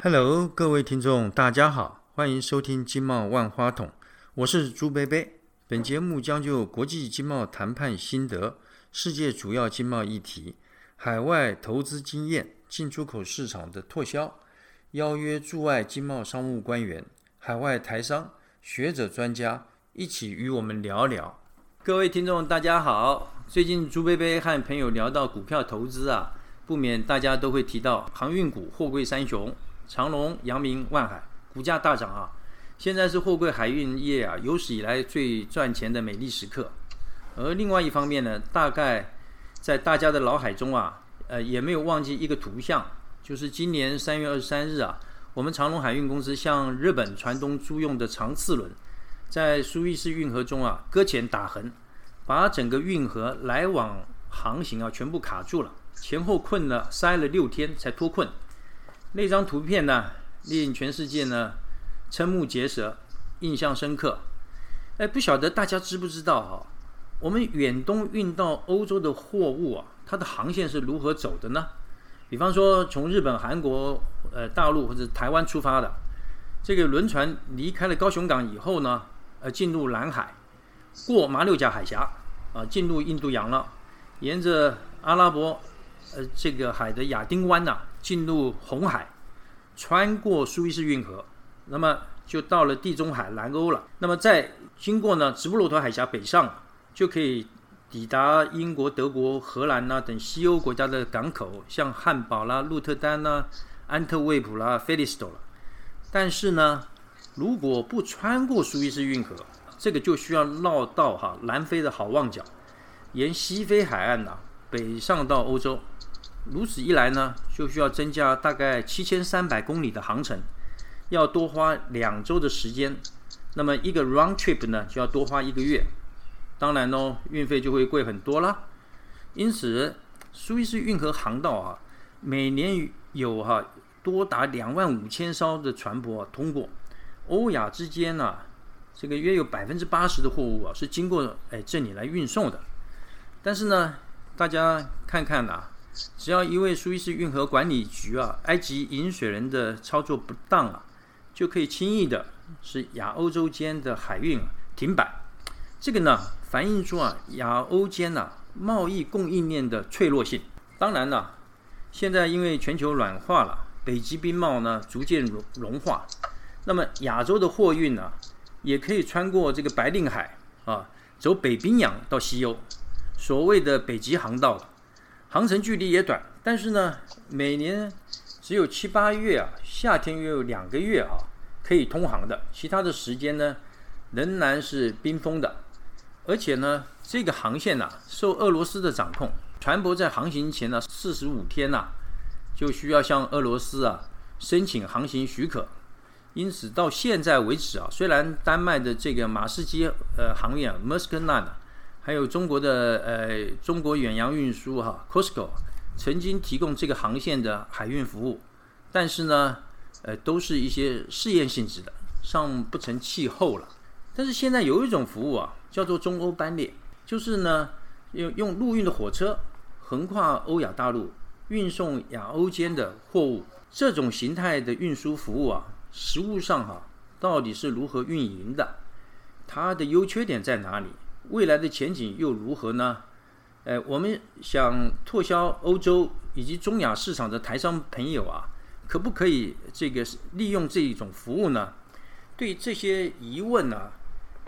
Hello，各位听众，大家好，欢迎收听经贸万花筒，我是朱贝贝。本节目将就国际经贸谈判心得、世界主要经贸议题、海外投资经验、进出口市场的拓销，邀约驻外经贸商务官员、海外台商、学者专家一起与我们聊聊。各位听众，大家好。最近朱贝贝和朋友聊到股票投资啊，不免大家都会提到航运股、货柜三雄，长龙、阳明、万海，股价大涨啊。现在是货柜海运业啊有史以来最赚钱的美丽时刻。而另外一方面呢，大概在大家的脑海中啊，呃，也没有忘记一个图像，就是今年三月二十三日啊，我们长龙海运公司向日本船东租用的长次轮。在苏伊士运河中啊，搁浅打横，把整个运河来往航行啊全部卡住了，前后困了塞了六天才脱困。那张图片呢，令全世界呢瞠目结舌，印象深刻。哎，不晓得大家知不知道哈？我们远东运到欧洲的货物啊，它的航线是如何走的呢？比方说，从日本、韩国、呃大陆或者台湾出发的这个轮船离开了高雄港以后呢？呃，进入南海，过马六甲海峡，啊，进入印度洋了，沿着阿拉伯，呃，这个海的亚丁湾呐，进入红海，穿过苏伊士运河，那么就到了地中海南欧了。那么再经过呢，直布罗陀海峡北上，就可以抵达英国、德国、荷兰呐等西欧国家的港口，像汉堡啦、鹿特丹呐、安特卫普啦、菲利斯多了。但是呢？如果不穿过苏伊士运河，这个就需要绕到哈南非的好望角，沿西非海岸呐北上到欧洲。如此一来呢，就需要增加大概七千三百公里的航程，要多花两周的时间。那么一个 round trip 呢，就要多花一个月。当然喽，运费就会贵很多啦。因此，苏伊士运河航道啊，每年有哈多达两万五千艘的船舶通过。欧亚之间呢，这个约有百分之八十的货物啊是经过哎这里来运送的。但是呢，大家看看呐，只要一位苏伊士运河管理局啊，埃及引水人的操作不当啊，就可以轻易的使亚欧洲间的海运停摆。这个呢，反映出啊亚欧间呐贸易供应链的脆弱性。当然呢，现在因为全球暖化了，北极冰帽呢逐渐融融化。那么亚洲的货运呢，也可以穿过这个白令海啊，走北冰洋到西欧，所谓的北极航道，航程距离也短，但是呢，每年只有七八月啊，夏天约有两个月啊可以通航的，其他的时间呢仍然是冰封的，而且呢，这个航线呐受俄罗斯的掌控，船舶在航行前呢四十五天呐就需要向俄罗斯啊申请航行许可。因此，到现在为止啊，虽然丹麦的这个马士基呃航运啊 m e r s k Line） 还有中国的呃中国远洋运输哈 Costco 曾经提供这个航线的海运服务，但是呢，呃，都是一些试验性质的，尚不成气候了。但是现在有一种服务啊，叫做中欧班列，就是呢用用陆运的火车横跨欧亚大陆，运送亚欧间的货物。这种形态的运输服务啊。实物上哈，到底是如何运营的？它的优缺点在哪里？未来的前景又如何呢？呃，我们想拓销欧洲以及中亚市场的台商朋友啊，可不可以这个利用这一种服务呢？对这些疑问呢，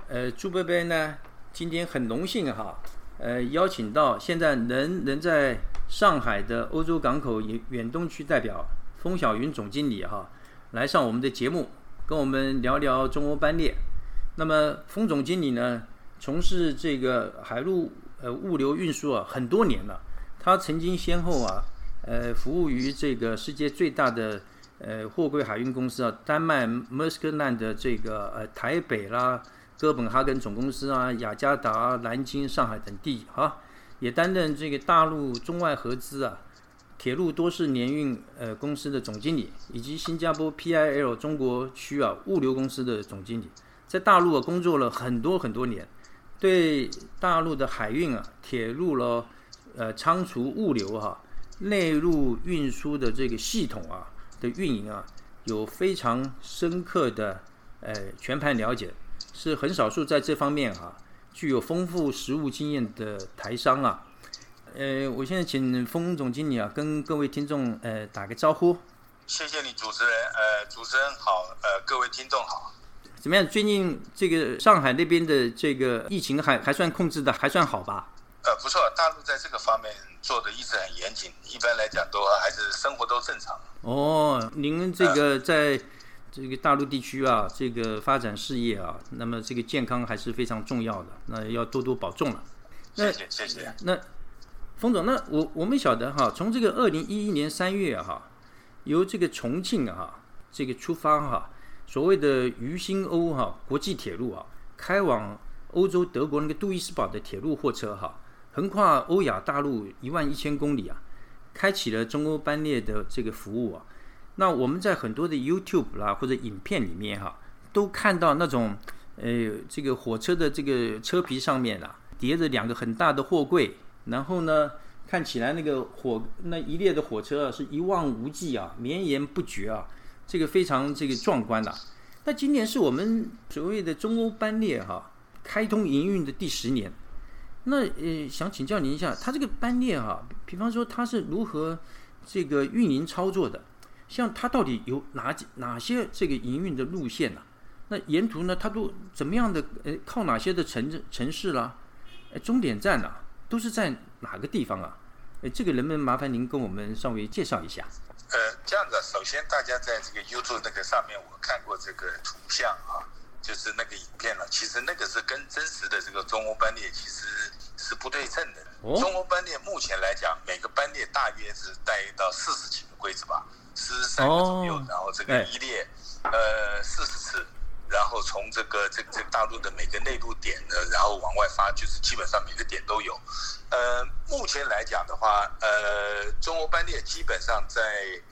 呃，朱贝贝呢，今天很荣幸哈，呃，邀请到现在能能在上海的欧洲港口远远东区代表封晓云总经理哈。来上我们的节目，跟我们聊聊中欧班列。那么，封总经理呢，从事这个海陆呃物流运输啊很多年了。他曾经先后啊，呃，服务于这个世界最大的呃货柜海运公司啊，丹麦 m e r s k Line 的这个呃台北啦、哥本哈根总公司啊、雅加达、南京、上海等地哈，也担任这个大陆中外合资啊。铁路多式联运呃公司的总经理，以及新加坡 PIL 中国区啊物流公司的总经理，在大陆啊工作了很多很多年，对大陆的海运啊、铁路咯、呃仓储物流哈、内陆运输的这个系统啊的运营啊，有非常深刻的呃全盘了解，是很少数在这方面哈具有丰富实务经验的台商啊。呃，我现在请封总经理啊跟各位听众呃打个招呼。谢谢你主持人，呃，主持人好，呃，各位听众好。怎么样？最近这个上海那边的这个疫情还还算控制的还算好吧？呃，不错，大陆在这个方面做的一直很严谨，一般来讲都还是生活都正常。哦，您这个在这个大陆地区啊，这个发展事业啊，那么这个健康还是非常重要的，那要多多保重了。谢谢谢谢。那冯总，那我我们晓得哈，从这个二零一一年三月哈，由这个重庆啊这个出发哈。所谓的渝新欧哈国际铁路啊，开往欧洲德国那个杜伊斯堡的铁路货车哈，横跨欧亚大陆一万一千公里啊，开启了中欧班列的这个服务啊。那我们在很多的 YouTube 啦或者影片里面哈，都看到那种呃这个火车的这个车皮上面啊叠着两个很大的货柜，然后呢看起来那个火那一列的火车啊是一望无际啊，绵延不绝啊。这个非常这个壮观呐。那今年是我们所谓的中欧班列哈开通营运的第十年。那呃，想请教您一下，它这个班列哈，比方说它是如何这个运营操作的？像它到底有哪几哪些这个营运的路线呢？那沿途呢，它都怎么样的？呃，靠哪些的城城市啦？呃，终点站呐，都是在哪个地方啊？呃，这个能不能麻烦您跟我们稍微介绍一下？呃，这样子，首先大家在这个 YouTube 那个上面，我看过这个图像啊，就是那个影片了。其实那个是跟真实的这个中欧班列其实是不对称的。中欧班列目前来讲，每个班列大约是带到四十几个柜子吧，四十三个左右，然后这个一列呃四十次。然后从这个这个这个大陆的每个内陆点呢，然后往外发，就是基本上每个点都有。呃，目前来讲的话，呃，中欧班列基本上在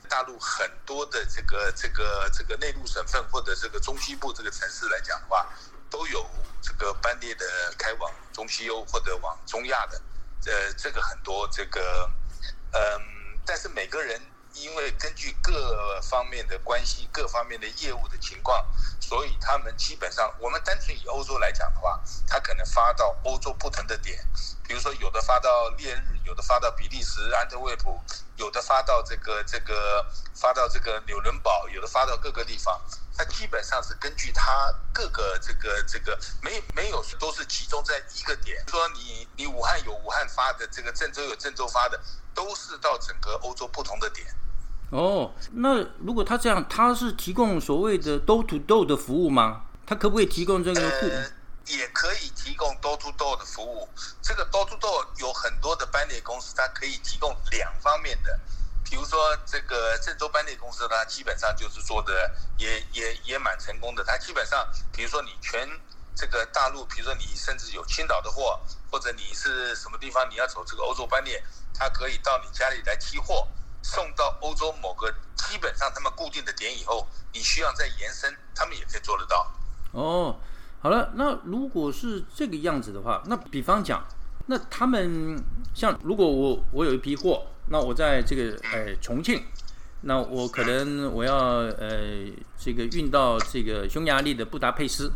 大陆很多的这个这个这个内陆省份或者这个中西部这个城市来讲的话，都有这个班列的开往中西欧或者往中亚的。呃，这个很多这个，嗯，但是每个人。因为根据各方面的关系、各方面的业务的情况，所以他们基本上，我们单纯以欧洲来讲的话，他可能发到欧洲不同的点，比如说有的发到烈日，有的发到比利时安特卫普，有的发到这个这个发到这个纽伦堡，有的发到各个地方。它基本上是根据它各个这个这个没没有都是集中在一个点，说你你武汉有武汉发的，这个郑州有郑州发的，都是到整个欧洲不同的点。哦，那如果他这样，他是提供所谓的 door to door 的服务吗？他可不可以提供这个？呃，也可以提供 door to door 的服务。这个 door to door 有很多的班列公司，它可以提供两方面的。比如说这个郑州班列公司，它基本上就是做的也也也蛮成功的。它基本上，比如说你全这个大陆，比如说你甚至有青岛的货，或者你是什么地方，你要走这个欧洲班列，它可以到你家里来提货。送到欧洲某个基本上他们固定的点以后，你需要再延伸，他们也可以做得到。哦，好了，那如果是这个样子的话，那比方讲，那他们像如果我我有一批货，那我在这个呃重庆，那我可能我要呃这个运到这个匈牙利的布达佩斯，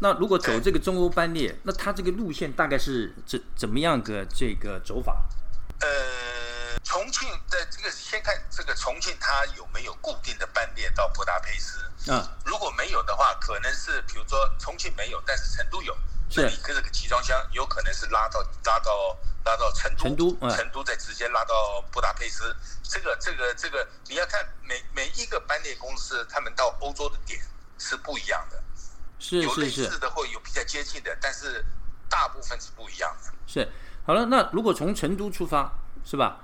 那如果走这个中欧班列，那它这个路线大概是怎怎么样个这个走法？呃。重庆的这个先看这个重庆，它有没有固定的班列到布达佩斯？嗯，如果没有的话，可能是比如说重庆没有，但是成都有，那你跟这个集装箱有可能是拉到拉到拉到成都，成都，成都再直接拉到布达佩斯。这个这个这个你要看每每一个班列公司，他们到欧洲的点是不一样的，是有类似的或有比较接近的，但是大部分是不一样的。是好了，那如果从成都出发，是吧？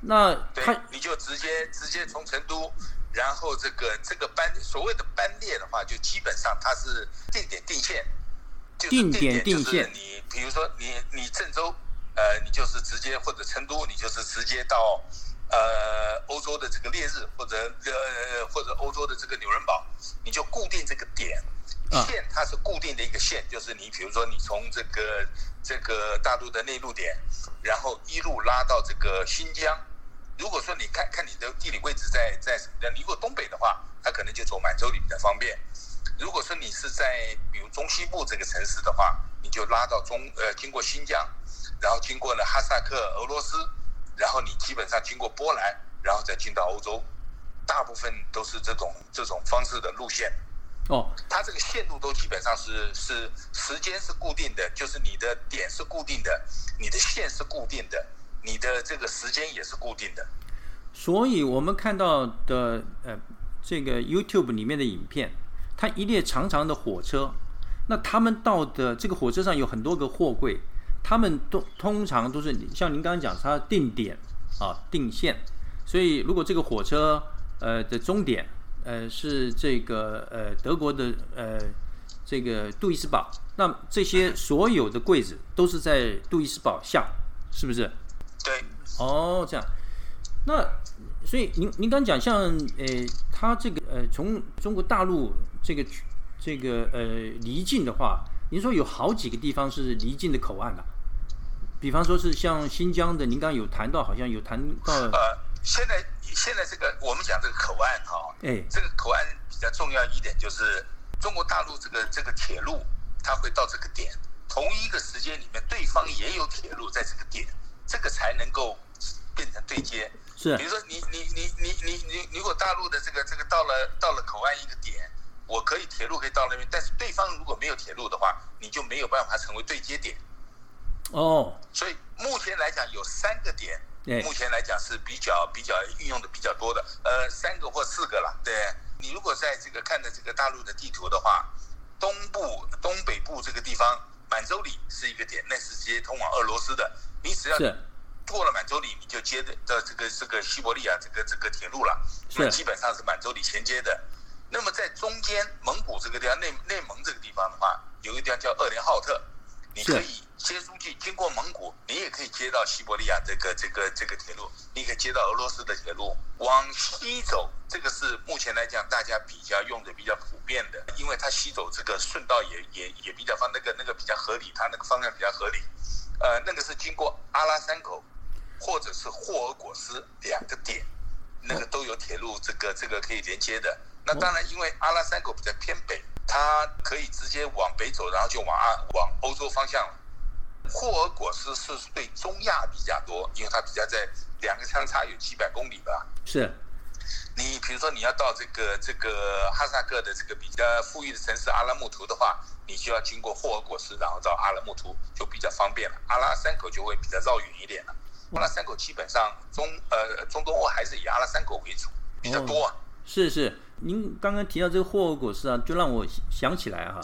那对，你就直接直接从成都，然后这个这个班所谓的班列的话，就基本上它是定点定线，就定点定线。你比如说你你郑州，呃，你就是直接或者成都，你就是直接到呃欧洲的这个烈日或者呃或者欧洲的这个纽伦堡，你就固定这个点。线它是固定的一个线，就是你比如说你从这个这个大陆的内陆点，然后一路拉到这个新疆，如果说你看看你的地理位置在在什么地方，你如果东北的话，它可能就走满洲里比较方便。如果说你是在比如中西部这个城市的话，你就拉到中呃经过新疆，然后经过了哈萨克、俄罗斯，然后你基本上经过波兰，然后再进到欧洲，大部分都是这种这种方式的路线。哦，它这个线路都基本上是是时间是固定的，就是你的点是固定的，你的线是固定的，你的这个时间也是固定的。所以我们看到的呃这个 YouTube 里面的影片，它一列长长的火车，那他们到的这个火车上有很多个货柜，他们都通常都是像您刚刚讲，它定点啊定线，所以如果这个火车呃的终点。呃，是这个呃德国的呃这个杜伊斯堡，那这些所有的柜子都是在杜伊斯堡下，是不是？对。哦，这样。那所以您您刚讲像呃，他这个呃从中国大陆这个这个呃离境的话，您说有好几个地方是离境的口岸呐，比方说是像新疆的，您刚刚有谈到，好像有谈到。现在现在这个我们讲这个口岸哈，哎，这个口岸比较重要一点就是中国大陆这个这个铁路，它会到这个点，同一个时间里面对方也有铁路在这个点，这个才能够变成对接。是，比如说你你你你你你如果大陆的这个这个到了到了口岸一个点，我可以铁路可以到那边，但是对方如果没有铁路的话，你就没有办法成为对接点。哦，所以目前来讲有三个点。目前来讲是比较比较运用的比较多的，呃，三个或四个了。对你如果在这个看的这个大陆的地图的话，东部、东北部这个地方，满洲里是一个点，那是直接通往俄罗斯的。你只要过了满洲里，你就接的到这个这个西伯利亚这个这个铁路了。那基本上是满洲里衔接的。那么在中间蒙古这个地方，内内蒙这个地方的话，有一个地方叫鄂连浩特，你可以。接出去，经过蒙古，你也可以接到西伯利亚这个这个这个铁路，你可以接到俄罗斯的铁路。往西走，这个是目前来讲大家比较用的比较普遍的，因为它西走这个顺道也也也比较方，那个那个比较合理，它那个方向比较合理。呃，那个是经过阿拉山口或者是霍尔果斯两个点，那个都有铁路，这个这个可以连接的。那当然，因为阿拉山口比较偏北，它可以直接往北走，然后就往阿往欧洲方向了。霍尔果斯是对中亚比较多，因为它比较在两个相差有几百公里吧。是，你比如说你要到这个这个哈萨克的这个比较富裕的城市阿拉木图的话，你就要经过霍尔果斯，然后到阿拉木图就比较方便了。阿拉山口就会比较绕远一点了。阿拉山口基本上中呃中东欧还是以阿拉山口为主比较多啊。是是，您刚刚提到这个霍尔果斯啊，就让我想起来哈。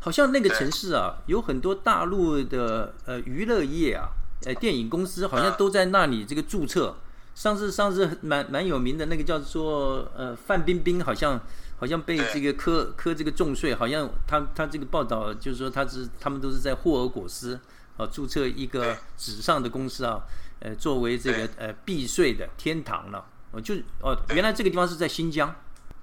好像那个城市啊，有很多大陆的呃娱乐业啊，呃电影公司好像都在那里这个注册。上次上次蛮蛮有名的那个叫做呃范冰冰，好像好像被这个科科这个重税，好像他他这个报道就是说他是他们都是在霍尔果斯啊注册一个纸上的公司啊，呃作为这个呃避税的天堂了。哦就哦原来这个地方是在新疆。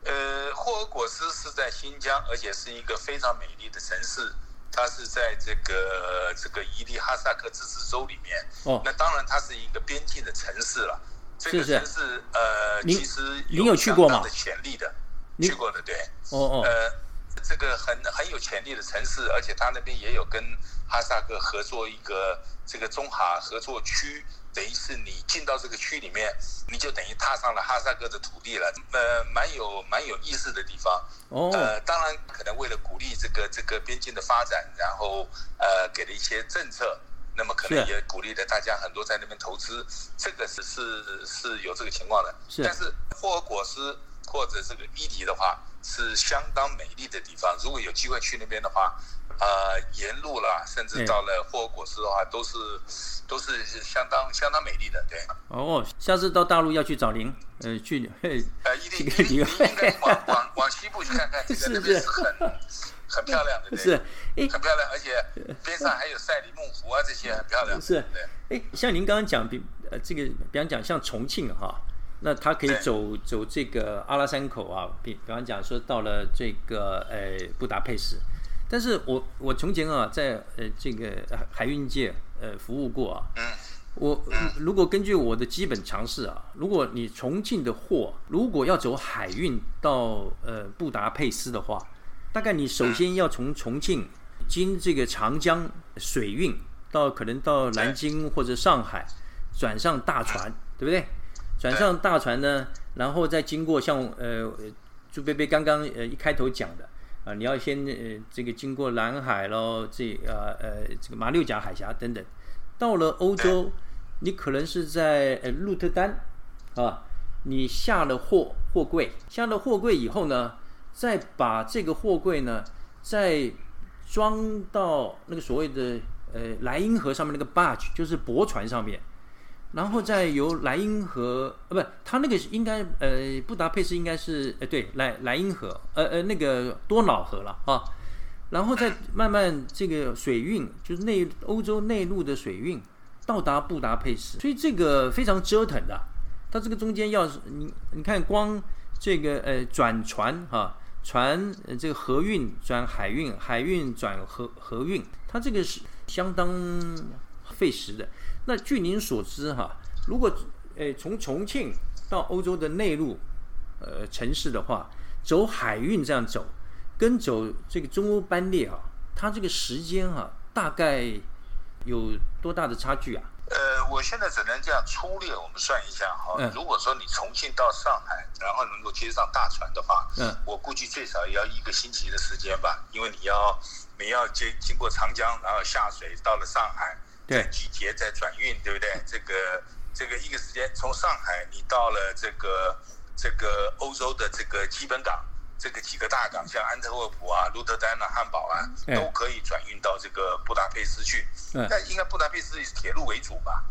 呃，霍尔果斯是在新疆，而且是一个非常美丽的城市。它是在这个这个伊利哈萨克自治州里面。哦。那当然，它是一个边境的城市了。这个城市呃，其实有相当的潜力的。去过的，对。哦哦。呃，这个很很有潜力的城市，而且他那边也有跟哈萨克合作一个这个中哈合作区。等于是你进到这个区里面，你就等于踏上了哈萨克的土地了，呃，蛮有蛮有意思的地方。哦。呃，当然可能为了鼓励这个这个边境的发展，然后呃给了一些政策，那么可能也鼓励了大家很多在那边投资，这个是是是有这个情况的。是。但是霍尔果斯或者这个伊犁的话，是相当美丽的地方。如果有机会去那边的话。呃，沿路啦，甚至到了霍尔果斯的话，都是都是相当相当美丽的，对。哦，下次到大陆要去找您，呃，去呃，一定一定应该往 往往西部去看看，这个那边是很很漂亮的，对，是，很漂亮，而且边上还有赛里木湖啊，这些很漂亮。是，对。哎，像您刚刚讲，比呃这个，比方讲像重庆哈，那他可以走走这个阿拉山口啊，比比方讲说到了这个呃布达佩斯。但是我我从前啊，在呃这个海运界呃服务过啊，嗯，我如果根据我的基本常识啊，如果你重庆的货如果要走海运到呃布达佩斯的话，大概你首先要从重庆经这个长江水运到可能到南京或者上海，转上大船，对不对？转上大船呢，然后再经过像呃朱贝贝刚刚呃一开头讲的啊，你要先呃这个经过南海喽，这呃呃这个马六甲海峡等等，到了欧洲，你可能是在呃鹿特丹啊，你下了货货柜，下了货柜以后呢，再把这个货柜呢再装到那个所谓的呃莱茵河上面那个 barge，就是驳船上面。然后再由莱茵河，呃，不，它那个应该，呃，布达佩斯应该是，呃，对，莱莱茵河，呃呃，那个多瑙河了啊，然后再慢慢这个水运，就是内欧洲内陆的水运到达布达佩斯，所以这个非常折腾的，它这个中间要是你你看光这个呃转船哈，船这个河运转海运，海运转河河运，它这个是相当费时的。那据您所知哈，如果诶从重庆到欧洲的内陆呃城市的话，走海运这样走，跟走这个中欧班列啊，它这个时间哈，大概有多大的差距啊？呃，我现在只能这样粗略我们算一下哈。如果说你重庆到上海，然后能够接上大船的话，嗯，我估计最少也要一个星期的时间吧，因为你要你要经经过长江，然后下水到了上海。对，集结在转运，对不对？这个这个一个时间，从上海你到了这个这个欧洲的这个基本港，这个几个大港，像安特卫普啊、鹿特丹啊、汉堡啊，都可以转运到这个布达佩斯去。但应该布达佩斯以铁路为主吧？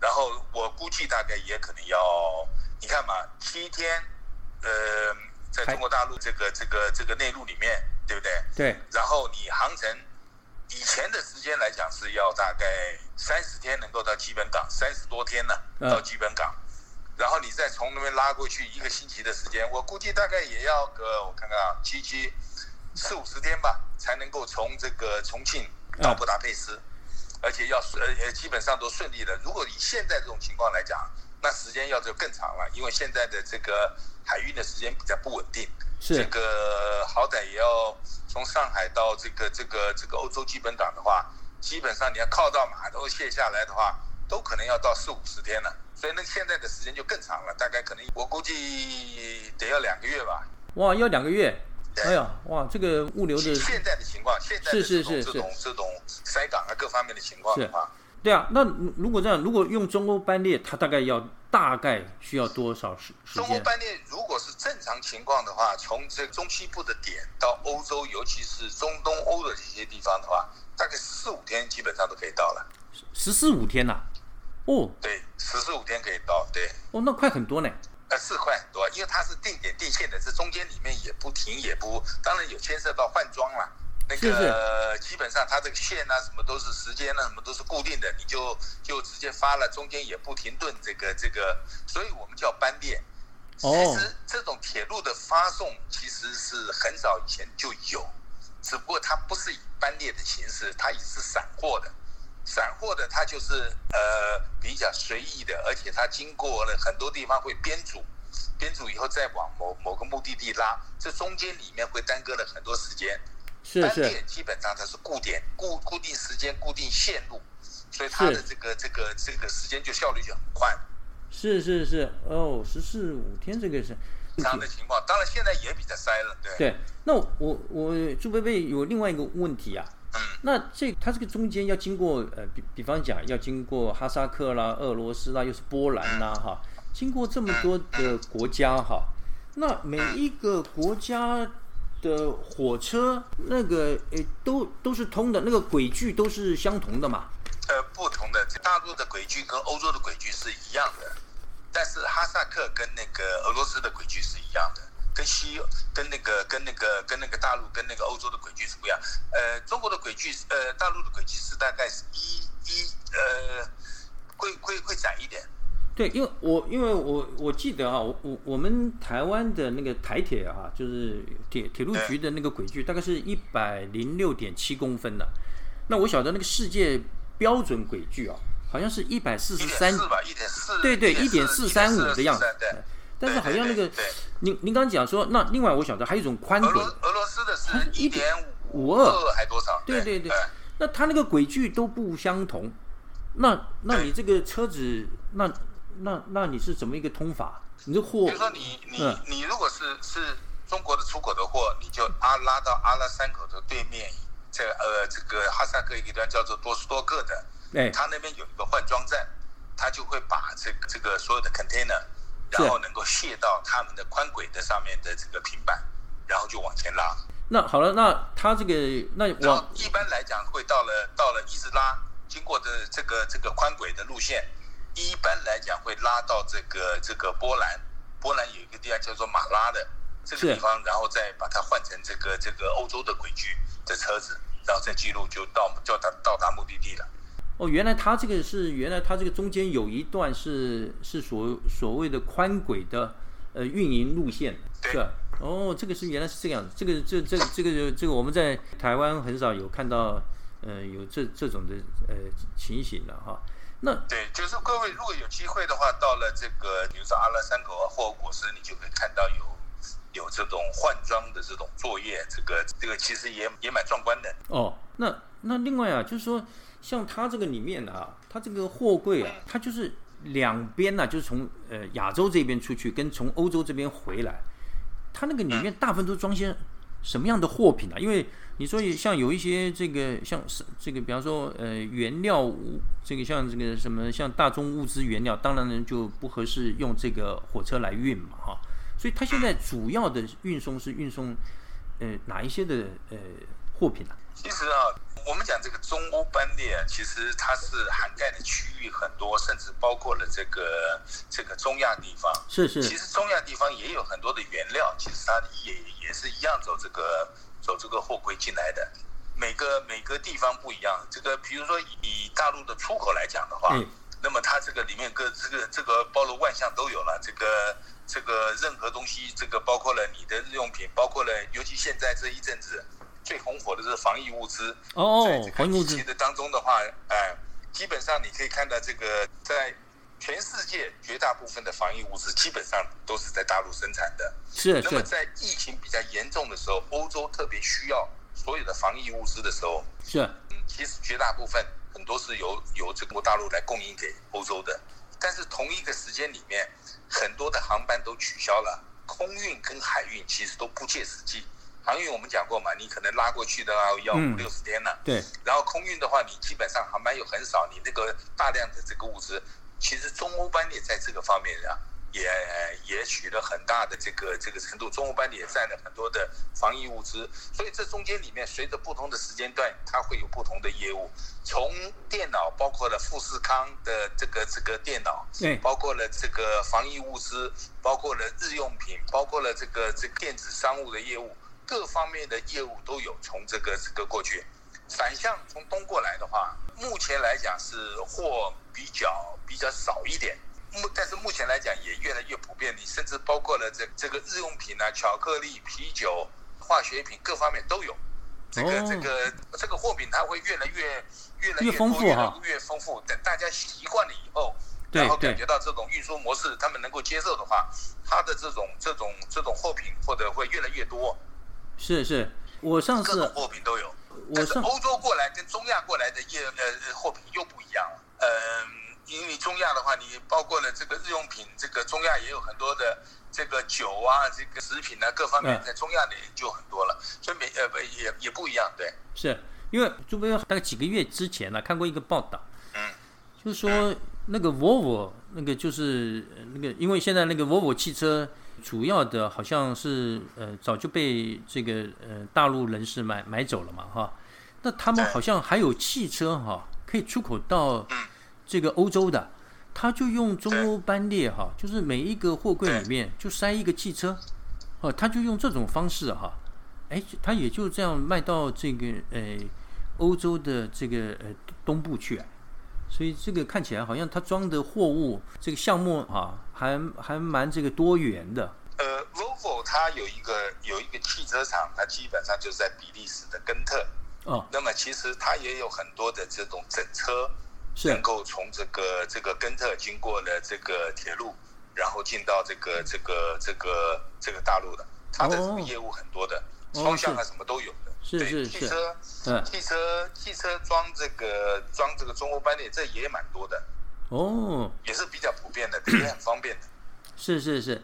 然后我估计大概也可能要，你看嘛，七天，呃，在中国大陆这个这个这个内陆里面，对不对？对。然后你航程。以前的时间来讲是要大概三十天能够到基本港，三十多天呢到基本港，然后你再从那边拉过去一个星期的时间，我估计大概也要个我看看啊，七七四五十天吧，才能够从这个重庆到布达佩斯，而且要呃呃基本上都顺利的。如果以现在这种情况来讲，那时间要就更长了，因为现在的这个海运的时间比较不稳定，这个好歹也要。从上海到这个这个这个欧洲基本港的话，基本上你要靠到码头卸下来的话，都可能要到四五十天了。所以那现在的时间就更长了，大概可能我估计得要两个月吧。哇，要两个月！哎呀，哇，这个物流的现在的情况，现在是是是这种这种塞港啊各方面的情况的话。对啊，那如果这样，如果用中欧班列，它大概要大概需要多少时时间？中欧班列如果是正常情况的话，从这中西部的点到欧洲，尤其是中东欧的这些地方的话，大概四五天基本上都可以到了。十四五天呐？哦，对，十四五天可以到，对。哦，那快很多呢。呃，是快很多，因为它是定点定线的，这中间里面也不停也不，当然有牵涉到换装了。那个基本上它这个线啊什么都是时间啊什么都是固定的，你就就直接发了，中间也不停顿这个这个，所以我们叫班列。其实这种铁路的发送其实是很早以前就有，只不过它不是以班列的形式，它也是散货的。散货的它就是呃比较随意的，而且它经过了很多地方会编组，编组以后再往某某个目的地拉，这中间里面会耽搁了很多时间。班列基本上它是固点、固固定时间、固定线路，所以它的这个这个这个时间就效率就很快。是是是，哦，十四五天这个是这样的情况。当然现在也比较塞了，对。对，那我我朱贝贝有另外一个问题啊。嗯。那这它这个中间要经过呃，比比方讲要经过哈萨克啦、俄罗斯啦，又是波兰啦，哈，经过这么多的国家哈，那每一个国家。的火车那个诶都都是通的，那个轨距都是相同的嘛？呃，不同的，大陆的轨距跟欧洲的轨距是一样的，但是哈萨克跟那个俄罗斯的轨距是一样的，跟西跟那个跟那个跟那个大陆跟那个欧洲的轨距是不一样。呃，中国的轨距呃大陆的轨距是大概是一一呃会会会窄一点。对，因为我因为我我记得啊，我我我们台湾的那个台铁啊，就是铁铁路局的那个轨距，大概是一百零六点七公分的。那我晓得那个世界标准轨距啊，好像是一百四十三，对对，一点四三五的样子。但是好像那个您您刚刚讲说，那另外我晓得还有一种宽轨俄罗，俄罗斯的是一点五二还多少？对对对哎那它那个轨距都不相同，那那你这个车子，那那那你是怎么一个通法？你这货比如说你你嗯你如果是是中国的出口的货，你就阿拉到阿拉山口的对面，这呃这个哈萨克一个叫做多斯多克的，哎他那边有一个换装站，他就会把这个这个所有的 container，然后能够卸到他们的宽轨的上面的这个平板，然后就往前拉。那好了，那他这个那然后往一般来讲会到了到了伊斯拉经过的这个这个宽轨的路线，一般来讲会拉到这个这个波兰，波兰有一个地方叫做马拉的这个地方，然后再把它换成这个这个欧洲的轨距的车子，然后再记录就到就到到达目的地了。哦，原来它这个是原来它这个中间有一段是是所所谓的宽轨的呃运营路线，对？哦，这个是原来是这个样子，这个这这这个这个我们在台湾很少有看到呃有这这种的呃情形的哈。那对，就是各位如果有机会的话，到了这个比如说阿拉山口啊或果斯，你就可以看到有有这种换装的这种作业，这个这个其实也也蛮壮观的。哦，那那另外啊，就是说像它这个里面啊，它这个货柜啊，它就是两边呢、就是从呃亚洲这边出去，跟从欧洲这边回来，它那个里面大部分都装些什么样的货品啊？因为你说像有一些这个像是这个，比方说呃原料物，这个像这个什么像大宗物资原料，当然呢就不合适用这个火车来运嘛哈。所以它现在主要的运送是运送呃哪一些的呃货品呢？其实啊，我们讲这个中欧班列啊，其实它是涵盖的区域很多，甚至包括了这个这个中亚地方。是是其实中亚地方也有很多的原料，其实它也也是一样走这个走这个货柜进来的。每个每个地方不一样，这个比如说以大陆的出口来讲的话，嗯那么它这个里面各这个这个包罗万象都有了，这个这个任何东西，这个包括了你的日用品，包括了尤其现在这一阵子最红火的是防疫物资。哦防疫，物资的当中的话，哎，基本上你可以看到这个在全世界绝大部分的防疫物资基本上都是在大陆生产的。是是那么在疫情比较严重的时候，欧洲特别需要所有的防疫物资的时候，是嗯其实绝大部分很多是由由中国大陆来供应给欧洲的，但是同一个时间里面，很多的航班都取消了，空运跟海运其实都不切实际。航运我们讲过嘛，你可能拉过去的话要嗯。五六十天呢、对。然后空运的话，你基本上航班又很少，你那个大量的这个物资，其实中欧班列在这个方面啊，也也取得很大的这个这个程度，中欧班列也占了很多的防疫物资，所以这中间里面随着不同的时间段，它会有不同的业务，从电脑包括了富士康的这个这个电脑，对。包括了这个防疫物资，包括了日用品，包括了这个这个电子商务的业务，各方面的业务都有从这个这个过去。反向从东过来的话，目前来讲是货比较比较少一点，目但是目前来讲也越来越普遍。你甚至包括了这这个日用品啊、巧克力、啤酒、化学品各方面都有。这个、哦这个这个货品它会越来越越来越丰富多越来越丰富。等大家习惯了以后，然后感觉到这种运输模式他们能够接受的话，它的这种这种这种货品或者会越来越多，是是，我上各种次货品都有。我上但是欧洲过来跟中亚过来的业呃货品又不一样了。嗯、因为中亚的话，你包括了这个日用品，这个中亚也有很多的这个酒啊，这个食品啊，各方面嗯。在中亚的就很多了，所以每呃不也也不一样，对，是。因为朱贝大概几个月之前呢、看过一个报道，嗯，就是说那个 Volvo 那个就是呃那个，因为现在那个 Volvo 汽车主要的好像是呃早就被这个呃大陆人士买买走了嘛哈，那他们好像还有汽车哈可以出口到这个欧洲的，他就用中欧班列哈，就是每一个货柜里面就塞一个汽车，哦，他就用这种方式哈，哎，他也就这样卖到这个呃欧洲的这个呃东部去，所以这个看起来好像它装的货物这个项目啊、还还蛮这个多元的。呃，Volvo 它有一个有一个汽车厂，它基本上就是在比利时的根特。哦，那么其实它也有很多的这种整车，能够从这个这个根特经过了这个铁路，然后进到这个这个这个这个大陆的，它的业务很多的，双向啊什么都有的。是是是。汽车，汽车汽车装这个装这个中欧班列，这也蛮多的。哦。也是比较普遍的，也很方便的。是是是。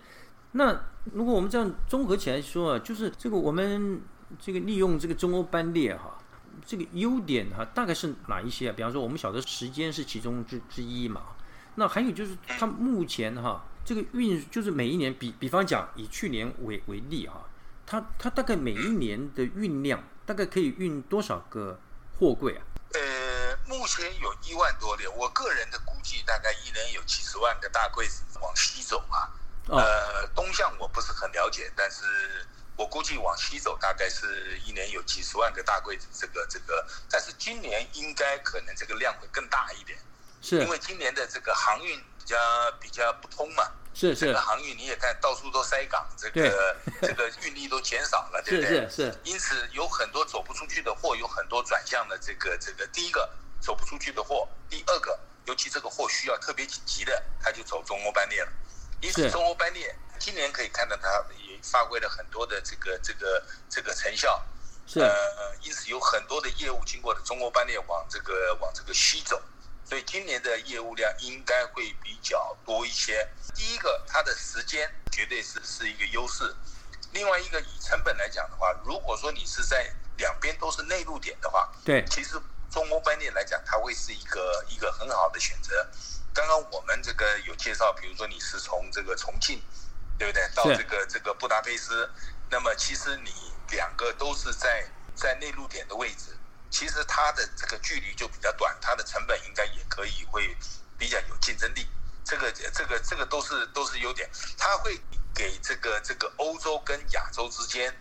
那如果我们这样综合起来说啊，就是这个我们这个利用这个中欧班列哈。这个优点哈，大概是哪一些啊？比方说，我们晓得时间是其中之之一嘛。那还有就是，它目前哈，这个运就是每一年，比比方讲，以去年为为例哈，它它大概每一年的运量大概可以运多少个货柜啊？呃，目前有一万多列，我个人的估计大概一年有几十万个大柜子往西走啊。呃，东向我不是很了解，但是。我估计往西走，大概是一年有几十万个大柜子，这个这个，但是今年应该可能这个量会更大一点，是因为今年的这个航运比较比较不通嘛，是是，这个航运你也看到处都塞港，这个 这个运力都减少了，对不对？是是，因此有很多走不出去的货，有很多转向的这个这个，第一个走不出去的货，第二个尤其这个货需要特别紧急的，他就走中欧班列了，因此中欧班列今年可以看到它也。发挥了很多的这个这个这个成效，是。呃，因此有很多的业务经过的中欧班列往这个往这个西走，所以今年的业务量应该会比较多一些。第一个，它的时间绝对是是一个优势；另外一个，以成本来讲的话，如果说你是在两边都是内陆点的话，对，其实中欧班列来讲，它会是一个一个很好的选择。刚刚我们这个有介绍，比如说你是从这个重庆。对不对？到这个这个布达佩斯，那么其实你两个都是在在内陆点的位置，其实它的这个距离就比较短，它的成本应该也可以会比较有竞争力。这个这个这个都是都是优点，它会给这个这个欧洲跟亚洲之间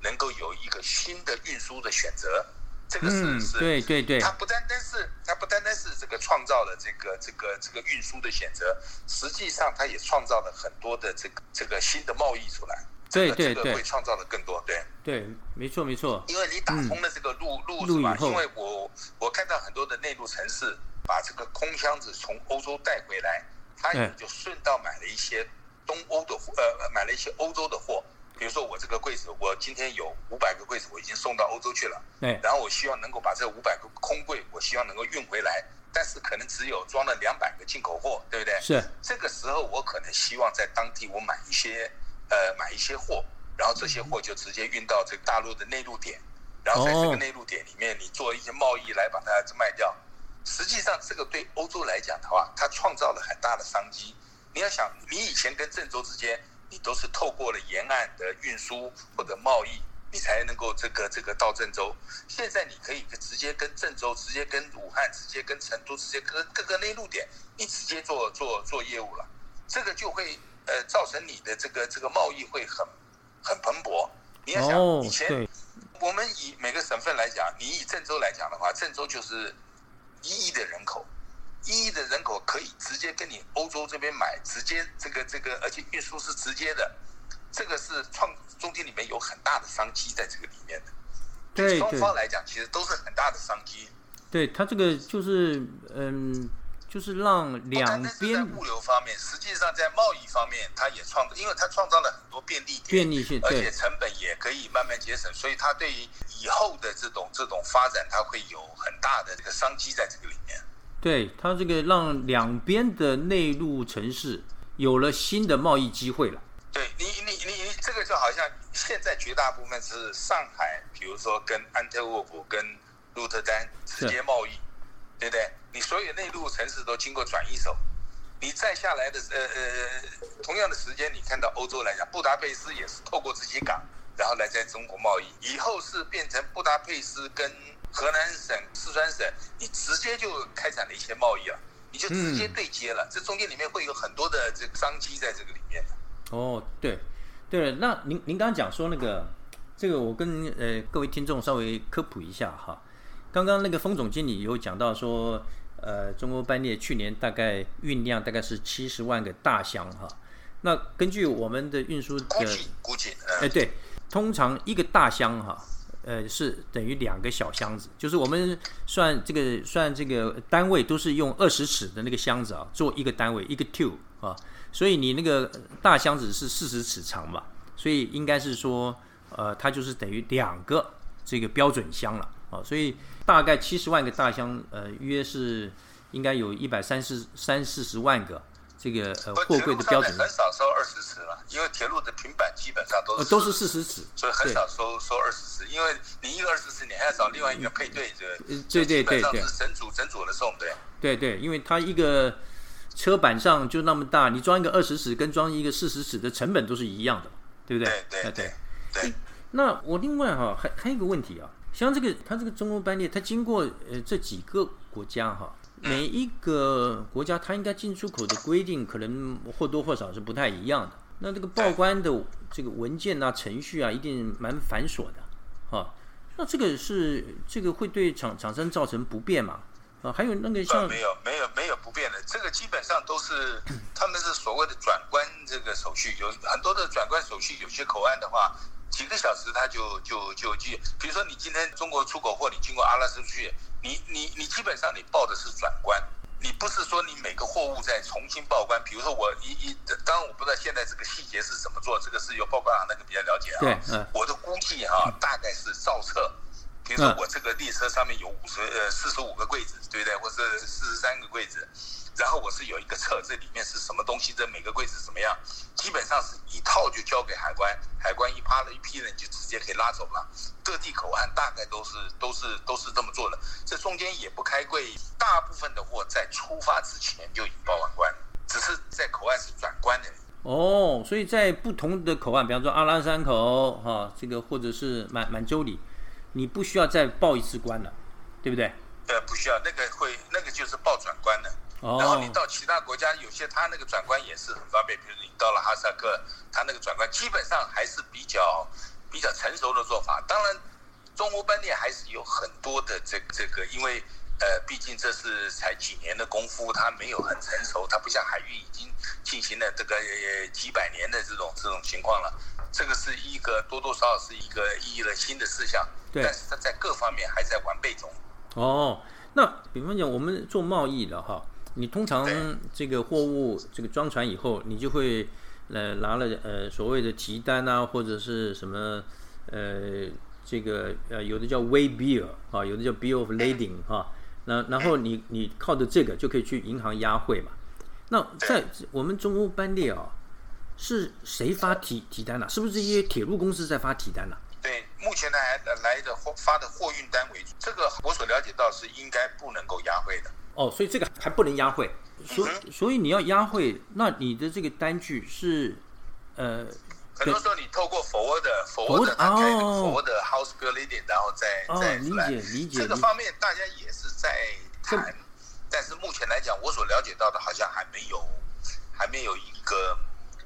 能够有一个新的运输的选择。这个是是，对对对，它不单单是它不单单是这个创造了这个这个这个运输的选择，实际上它也创造了很多的这个这个新的贸易出来。对对对，会创造的更多。对对，没错没错。因为你打通了这个路路是吧？因为我我看到很多的内陆城市把这个空箱子从欧洲带回来，他也就顺道买了一些东欧的货，呃，买了一些欧洲的货。比如说我这个柜子，我今天有五百个柜子，我已经送到欧洲去了。对。然后我希望能够把这五百个空柜，我希望能够运回来，但是可能只有装了两百个进口货，对不对？是。这个时候我可能希望在当地我买一些，呃，买一些货，然后这些货就直接运到这个大陆的内陆点，然后在这个内陆点里面，你做一些贸易来把它卖掉。实际上，这个对欧洲来讲的话，它创造了很大的商机。你要想，你以前跟郑州之间。你都是透过了沿岸的运输或者贸易，你才能够这个这个到郑州。现在你可以直接跟郑州、直接跟武汉、直接跟成都、直接跟各个内陆点，你直接做做做业务了。这个就会呃造成你的这个这个贸易会很很蓬勃。你要想以前我们以每个省份来讲，你以郑州来讲的话，郑州就是一亿的人口。一亿的人口可以直接跟你欧洲这边买，直接这个这个，而且运输是直接的，这个是创中间里面有很大的商机在这个里面的。对双方来讲，其实都是很大的商机。对他这个就是嗯，就是让两边在物流方面，实际上在贸易方面，它也创，因为它创造了很多便利点，便利性，而且成本也可以慢慢节省，所以它对于以后的这种这种发展，它会有很大的这个商机在这个里面。对它这个让两边的内陆城市有了新的贸易机会了。对你，你，你，你这个就好像现在绝大部分是上海，比如说跟安特沃普、跟鹿特丹直接贸易，对不对？你所有内陆城市都经过转一手，你再下来的呃呃，同样的时间，你看到欧洲来讲，布达佩斯也是透过自己港，然后来在中国贸易，以后是变成布达佩斯跟。河南省、四川省，你直接就开展了一些贸易了，你就直接对接了，这中间里面会有很多的这个商机在这个里面哦，对，对了，那您您刚刚讲说那个，这个我跟呃各位听众稍微科普一下哈。刚刚那个封总经理有讲到说，呃，中欧班列去年大概运量大概是七十万个大箱哈。那根据我们的运输的估计，估计，哎对，通常一个大箱哈。呃，是等于两个小箱子，就是我们算这个算这个单位都是用二十尺的那个箱子啊，做一个单位一个 two 啊，所以你那个大箱子是四十尺长嘛，所以应该是说，呃，它就是等于两个这个标准箱了啊，所以大概七十万个大箱，呃，约是应该有一百三十三四十万个。这个呃货柜的标准很少收二十尺了，因为铁路的平板基本上都是都是四十尺，所以很少收收二十尺。因为你一个二十尺，你还要找另外一个配对，这对对对对，是整组整组的送，对对对，因为它一个车板上就那么大，你装一个二十尺跟装一个四十尺的成本都是一样的，对不对？对对对对。那我另外哈还还有一个问题啊，像这个它这个中欧班列，它经过呃这几个国家哈。每一个国家，它应该进出口的规定可能或多或少是不太一样的。那这个报关的这个文件啊、程序啊，一定蛮繁琐的，啊，那这个是这个会对厂厂商造成不便嘛？啊，还有那个像没有没有没有不便的，这个基本上都是他们是所谓的转关这个手续，有很多的转关手续，有些口岸的话。几个小时他就就就就，比如说你今天中国出口货，你经过阿拉斯去，你你你基本上你报的是转关，你不是说你每个货物再重新报关。比如说我一一，当然我不知道现在这个细节是怎么做，这个是由报关行那个比较了解啊。对，嗯。我的估计哈，大概是造册。比如说我这个列车上面有五十呃四十五个柜子，对不对？或是四十三个柜子。然后我是有一个册，这里面是什么东西？这每个柜子怎么样？基本上是一套就交给海关，海关一趴了一批人就直接可以拉走了。各地口岸大概都是都是都是这么做的，这中间也不开柜，大部分的货在出发之前就已报完关，只是在口岸是转关的。哦，所以在不同的口岸，比方说阿拉山口哈，这个或者是满满洲里，你不需要再报一次关了，对不对？呃，不需要，那个会那个就是报转关的。哦然后你到其他国家，有些他那个转关也是很方便。比如你到了哈萨克，他那个转关基本上还是比较比较成熟的做法。当然，中欧班列还是有很多的这这个，因为呃，毕竟这是才几年的功夫，它没有很成熟，它不像海运已经进行了这个几百年的这种这种情况了。这个是一个多多少少是一个意义了新的事项，但是它在各方面还在完备中。哦，那比方讲，我们做贸易的哈。你通常这个货物这个装船以后，你就会呃拿了呃所谓的提单啊，或者是什么呃这个呃有的叫 way bill 啊，有的叫 bill of lading 哈，那然后你你靠着这个就可以去银行押汇嘛。那在我们中欧班列啊，是谁发提提单呢？是不是这些铁路公司在发提单呢？对，目前呢还来的货发的货运单为主，这个我所了解到是应该不能够押汇的。哦，所以这个还不能压汇，所所以你要压汇，那你的这个单据是，呃，很多时候你透过 forward forward 他开 forward house building，然后再再理解理解这个方面大家也是在谈，但是目前来讲，我所了解到的好像还没有还没有一个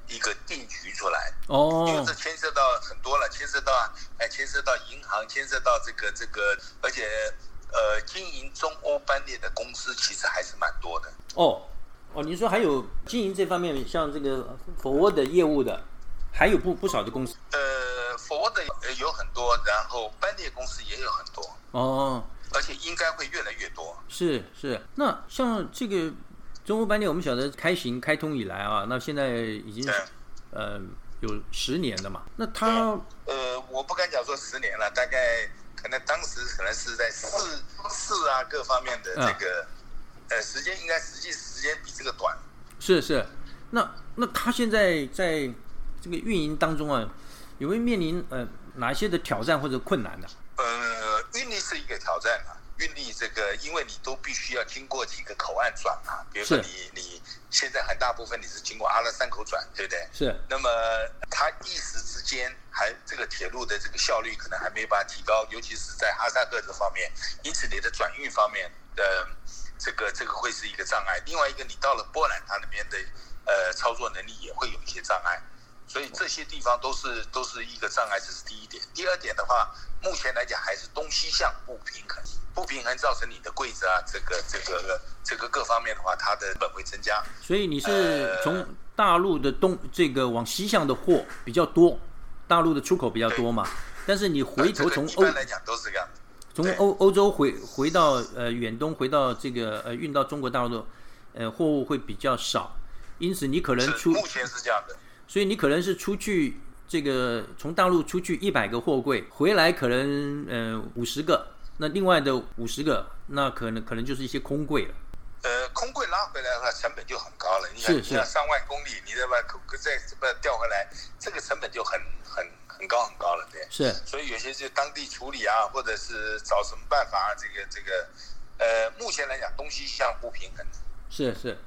一个定局出来哦，因为这牵涉到很多了，牵涉到哎牵涉到银行，牵涉到这个这个，而且。呃，经营中欧班列的公司其实还是蛮多的。哦，哦，您说还有经营这方面，像这个 forward 的业务的，还有不不少的公司。呃，forward 有很多，然后班列公司也有很多。哦，而且应该会越来越多。是是，那像这个中国班列，我们晓得开行开通以来啊，那现在已经呃有十年了嘛。那它呃，我不敢讲说十年了，大概。可能当时可能是在四四啊各方面的这个，呃，时间应该实际时间比这个短。是是，那那他现在在这个运营当中啊，有没有面临呃哪些的挑战或者困难呢？呃，运力是一个挑战啊。运力这个，因为你都必须要经过几个口岸转嘛，比如说你你现在很大部分你是经过阿拉山口转，对不对？是。那么它一时之间还这个铁路的这个效率可能还没办法提高，尤其是在哈萨克这方面，因此你的转运方面的这个这个会是一个障碍。另外一个，你到了波兰，它那边的呃操作能力也会有一些障碍，所以这些地方都是都是一个障碍，这是第一点。第二点的话，目前来讲还是东西向不平衡。不平衡造成你的柜子啊，这个这个这个各方面的话，它的本会增加。所以你是从大陆的东这个往西向的货比较多，大陆的出口比较多嘛？但是你回头从欧来讲都是这样。从欧欧洲回回到呃远东，回到这个呃运到中国大陆，呃货物会比较少，因此你可能出目前是这样的，所以你可能是出去这个从大陆出去一百个货柜，回来可能呃五十个，那另外的五十个那可能可能就是一些空柜了。呃，空柜拉回来的话，成本就很高了。你想，你想上万公里，你再把空再把调回来，这个成本就很很。很高很高了，对，是，所以有些就当地处理啊，或者是找什么办法，啊这个这个，呃，目前来讲东西向不平衡。是是，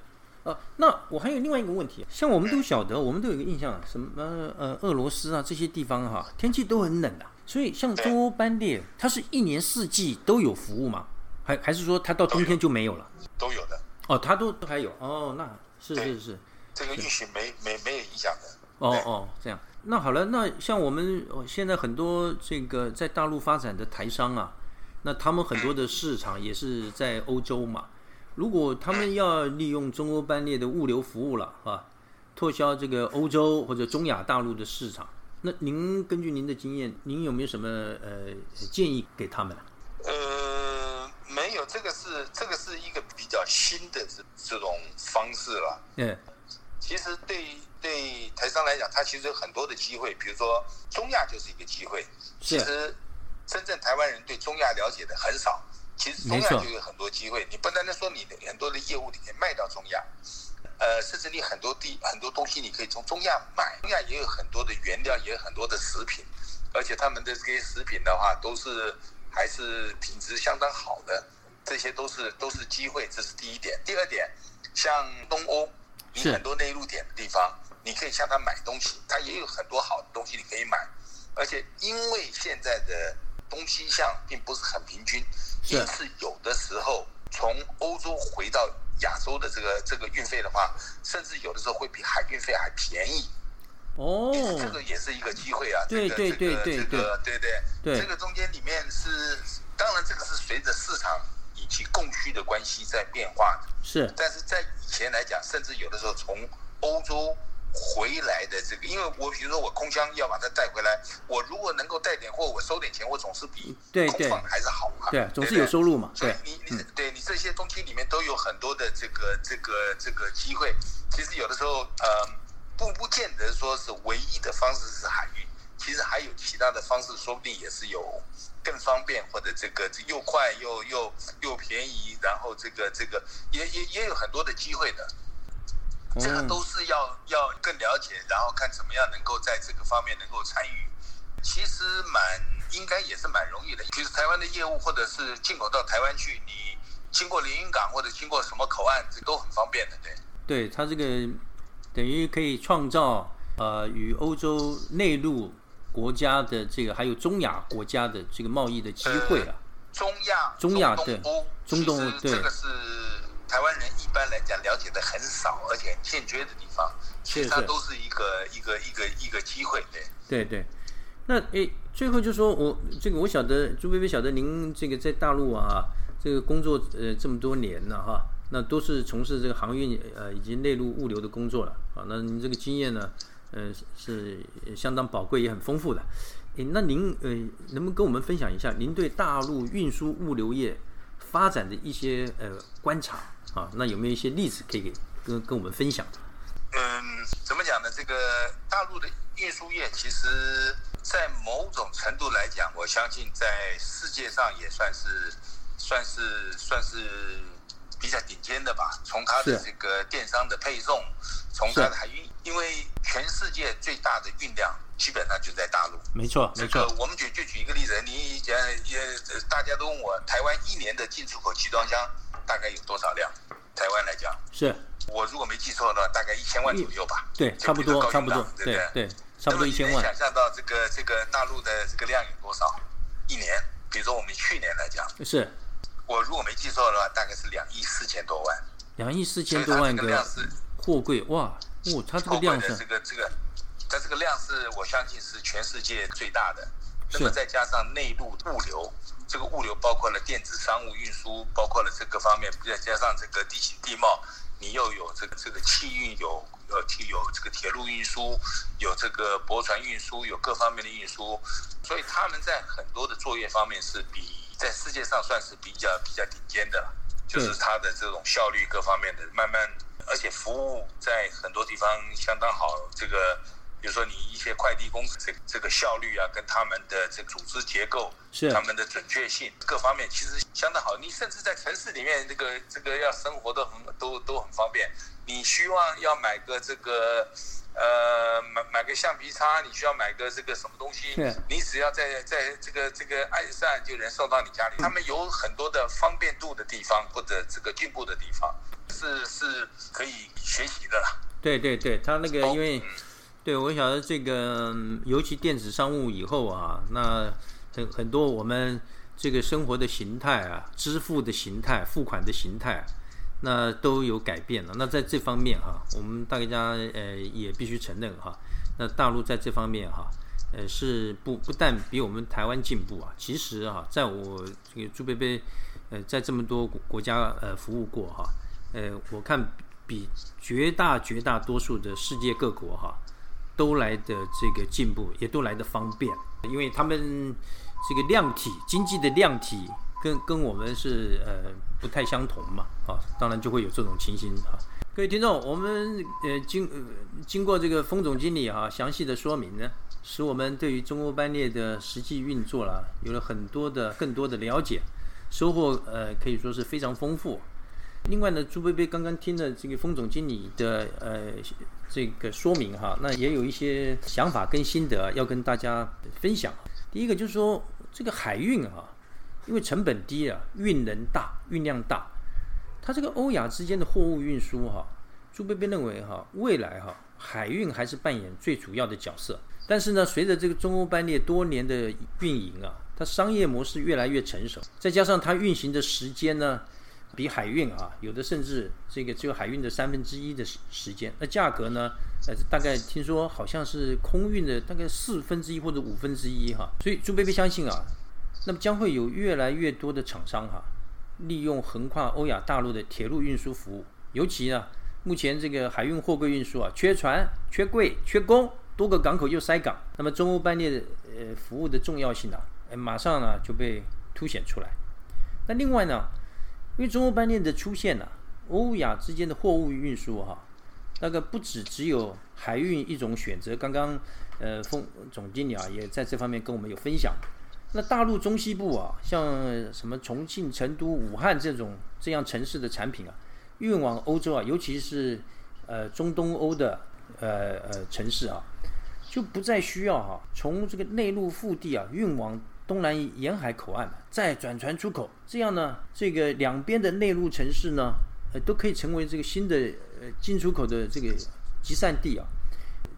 呃，那我还有另外一个问题，像我们都晓得，我们都有一个印象，什么呃俄罗斯啊这些地方哈，天气都很冷的，所以像中欧班列，它是一年四季都有服务吗？还还是说它到冬天就没有了？都有的。哦，它都都还有哦，那是是是，这个运行没没没有影响的。哦哦，这样。那好了，那像我们现在很多这个在大陆发展的台商啊，那他们很多的市场也是在欧洲嘛。如果他们要利用中欧班列的物流服务了啊，拓销这个欧洲或者中亚大陆的市场，那您根据您的经验，您有没有什么呃建议给他们呢？呃，没有，这个是这个是一个比较新的这这种方式了。嗯。其实对对台商来讲，它其实有很多的机会，比如说中亚就是一个机会。其实真正台湾人对中亚了解的很少，其实中亚就有很多机会。你不单单说你的很多的业务你可以卖到中亚，呃，甚至你很多地很多东西你可以从中亚买。中亚也有很多的原料，也有很多的食品，而且他们的这些食品的话，都是还是品质相当好的，这些都是都是机会，这是第一点。第二点，像东欧。你很多内陆点的地方，你可以向他买东西，他也有很多好的东西你可以买。而且因为现在的东西向并不是很平均，因此有的时候从欧洲回到亚洲的这个这个运费的话，甚至有的时候会比海运费还便宜。哦，这个也是一个机会啊。对对对对对对对，这个中间里面是，当然这个是随着市场。以及供需的关系在变化的，是，但是在以前来讲，甚至有的时候从欧洲回来的这个，因为我比如说我空箱要把它带回来，我如果能够带点货，我收点钱，我总是比空放还是好嘛，对，总是有收入嘛，对，你你对你这些东西里面都有很多的这个这个这个机会，其实有的时候呃不不见得说是唯一的方式是海运，其实还有其他的方式，说不定也是有。更方便，或者这个又快又又又便宜，然后这个这个也也也有很多的机会的，这个都是要要更了解，然后看怎么样能够在这个方面能够参与。其实蛮应该也是蛮容易的，其实台湾的业务或者是进口到台湾去，你经过连云港或者经过什么口岸，这都很方便的，对。对，它这个等于可以创造呃与欧洲内陆。国家的这个还有中亚国家的这个贸易的机会了。中亚、中亚对，中东对，这个是台湾人一般来讲了解的很少，而且很欠缺的地方。其实它都是一个一个一个一个机会，对。对对。那诶，最后就说我这个我晓得朱薇薇晓得您这个在大陆啊，这个工作呃这么多年了哈，那都是从事这个航运呃以及内陆物流的工作了啊。那您这个经验呢？呃，是相当宝贵也很丰富的。诶，那您呃，能不能跟我们分享一下您对大陆运输物流业发展的一些呃观察啊？那有没有一些例子可以给跟跟我们分享？嗯，怎么讲呢？这个大陆的运输业，其实在某种程度来讲，我相信在世界上也算是算是算是比较顶尖的吧。从它的这个电商的配送，从它的海运。因为全世界最大的运量基本上就在大陆，没错，没错。我们举就举一个例子，你讲也大家都问我，台湾一年的进出口集装箱大概有多少辆？台湾来讲，是我如果没记错的话，大概一千万左右吧。对，差不多，差不多，对对对，差不多一千万。想象到这个这个大陆的这个量有多少？一年，比如说我们去年来讲，是我如果没记错的话，大概是两亿四千多万。两亿四千多万个货柜，哇！哦，它这个量是这个这个，它这个量是我相信是全世界最大的。那么再加上内陆物流，这个物流包括了电子商务运输，包括了这个方面，再加上这个地形地貌，你又有这个这个汽运有有有这个铁路运输，有这个驳船运输，有各方面的运输，所以他们在很多的作业方面是比在世界上算是比较比较顶尖的，就是它的这种效率各方面的慢慢，而且服务在很多地方相当好，这个。比如说，你一些快递公司这这个效率啊，跟他们的这组织结构，是他们的准确性各方面，其实相当好。你甚至在城市里面，这个这个要生活都很都都很方便。你希望要买个这个呃买买个橡皮擦，你需要买个这个什么东西，你只要在在这个这个爱上，就能送到你家里。他们有很多的方便度的地方，或者这个进步的地方，是是可以学习的啦。对对对，他那个因为。对，我晓得这个，尤其电子商务以后啊，那很很多我们这个生活的形态啊，支付的形态、付款的形态，那都有改变了。那在这方面哈，我们大家呃也必须承认哈，那大陆在这方面哈，呃是不不但比我们台湾进步啊，其实哈，在我这个朱贝贝呃在这么多国家呃服务过哈，呃我看比绝大绝大多数的世界各国哈。都来的这个进步，也都来的方便，因为他们这个量体经济的量体跟跟我们是呃不太相同嘛，啊，当然就会有这种情形啊。各位听众，我们呃经呃经过这个封总经理啊详细的说明呢，使我们对于中欧班列的实际运作了有了很多的更多的了解，收获呃可以说是非常丰富。另外呢，朱贝贝刚刚听了这个封总经理的呃。这个说明哈，那也有一些想法跟心得要跟大家分享。第一个就是说，这个海运啊，因为成本低啊，运能大，运量大，它这个欧亚之间的货物运输哈，朱贝贝认为哈，未来哈，海运还是扮演最主要的角色。但是呢，随着这个中欧班列多年的运营啊，它商业模式越来越成熟，再加上它运行的时间呢。比海运啊，有的甚至这个只有海运的三分之一的时时间。那价格呢？呃，大概听说好像是空运的大概四分之一或者五分之一哈。所以朱贝贝相信啊，那么将会有越来越多的厂商哈，利用横跨欧亚大陆的铁路运输服务。尤其呢，目前这个海运货柜运输啊，缺船、缺柜、缺工，多个港口又塞港，那么中欧班列的呃服务的重要性呢啊，马上呢就被凸显出来。那另外呢？因为中欧班列的出现呢，欧亚之间的货物运输哈，那个不止只有海运一种选择。刚刚呃，丰总经理啊也在这方面跟我们有分享。那大陆中西部啊，像什么重庆、成都、武汉这种这样城市的产品啊，运往欧洲啊，尤其是呃中东欧的呃呃城市啊，就不再需要哈从这个内陆腹地啊运往。东南沿海口岸再转船出口，这样呢，这个两边的内陆城市呢，呃，都可以成为这个新的呃进出口的这个集散地啊。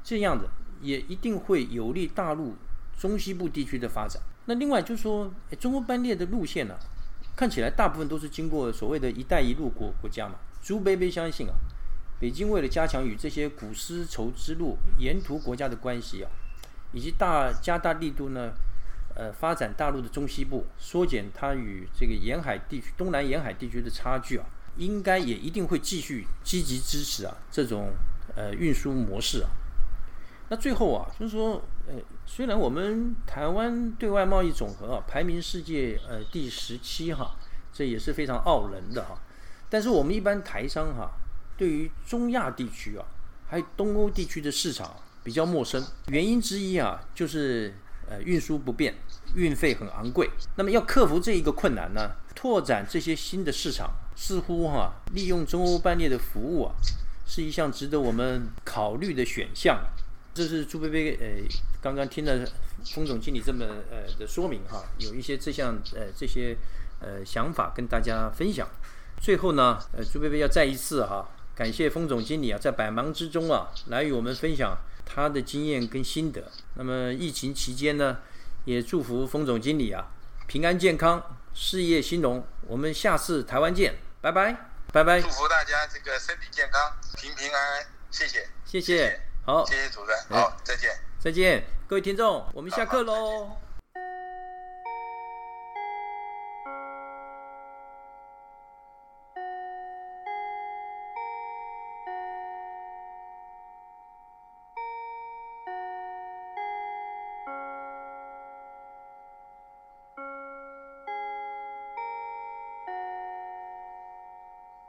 这样的也一定会有利大陆中西部地区的发展。那另外就是说，中国班列的路线呢，看起来大部分都是经过所谓的一带一路国国家嘛。朱贝贝相信啊，北京为了加强与这些古丝绸之路沿途国家的关系啊，以及大加大力度呢。呃，发展大陆的中西部，缩减它与这个沿海地区、东南沿海地区的差距啊，应该也一定会继续积极支持啊这种呃运输模式啊。那最后啊，就是说，呃，虽然我们台湾对外贸易总和啊排名世界呃第十七哈，这也是非常傲人的哈，但是我们一般台商哈，对于中亚地区啊，还有东欧地区的市场比较陌生，原因之一啊，就是。呃，运输不便，运费很昂贵。那么要克服这一个困难呢？拓展这些新的市场，似乎哈，利用中欧班列的服务啊，是一项值得我们考虑的选项。这是朱贝贝呃，刚刚听了封总经理这么呃的说明哈，有一些这项呃这些呃想法跟大家分享。最后呢，呃，朱贝贝要再一次哈，感谢封总经理啊，在百忙之中啊，来与我们分享。他的经验跟心得。那么疫情期间呢，也祝福封总经理啊平安健康，事业兴隆。我们下次台湾见，拜拜，拜拜。祝福大家这个身体健康，平平安安。谢谢，谢谢，好，谢谢主任，好，再见，再见，各位听众，我们下课喽。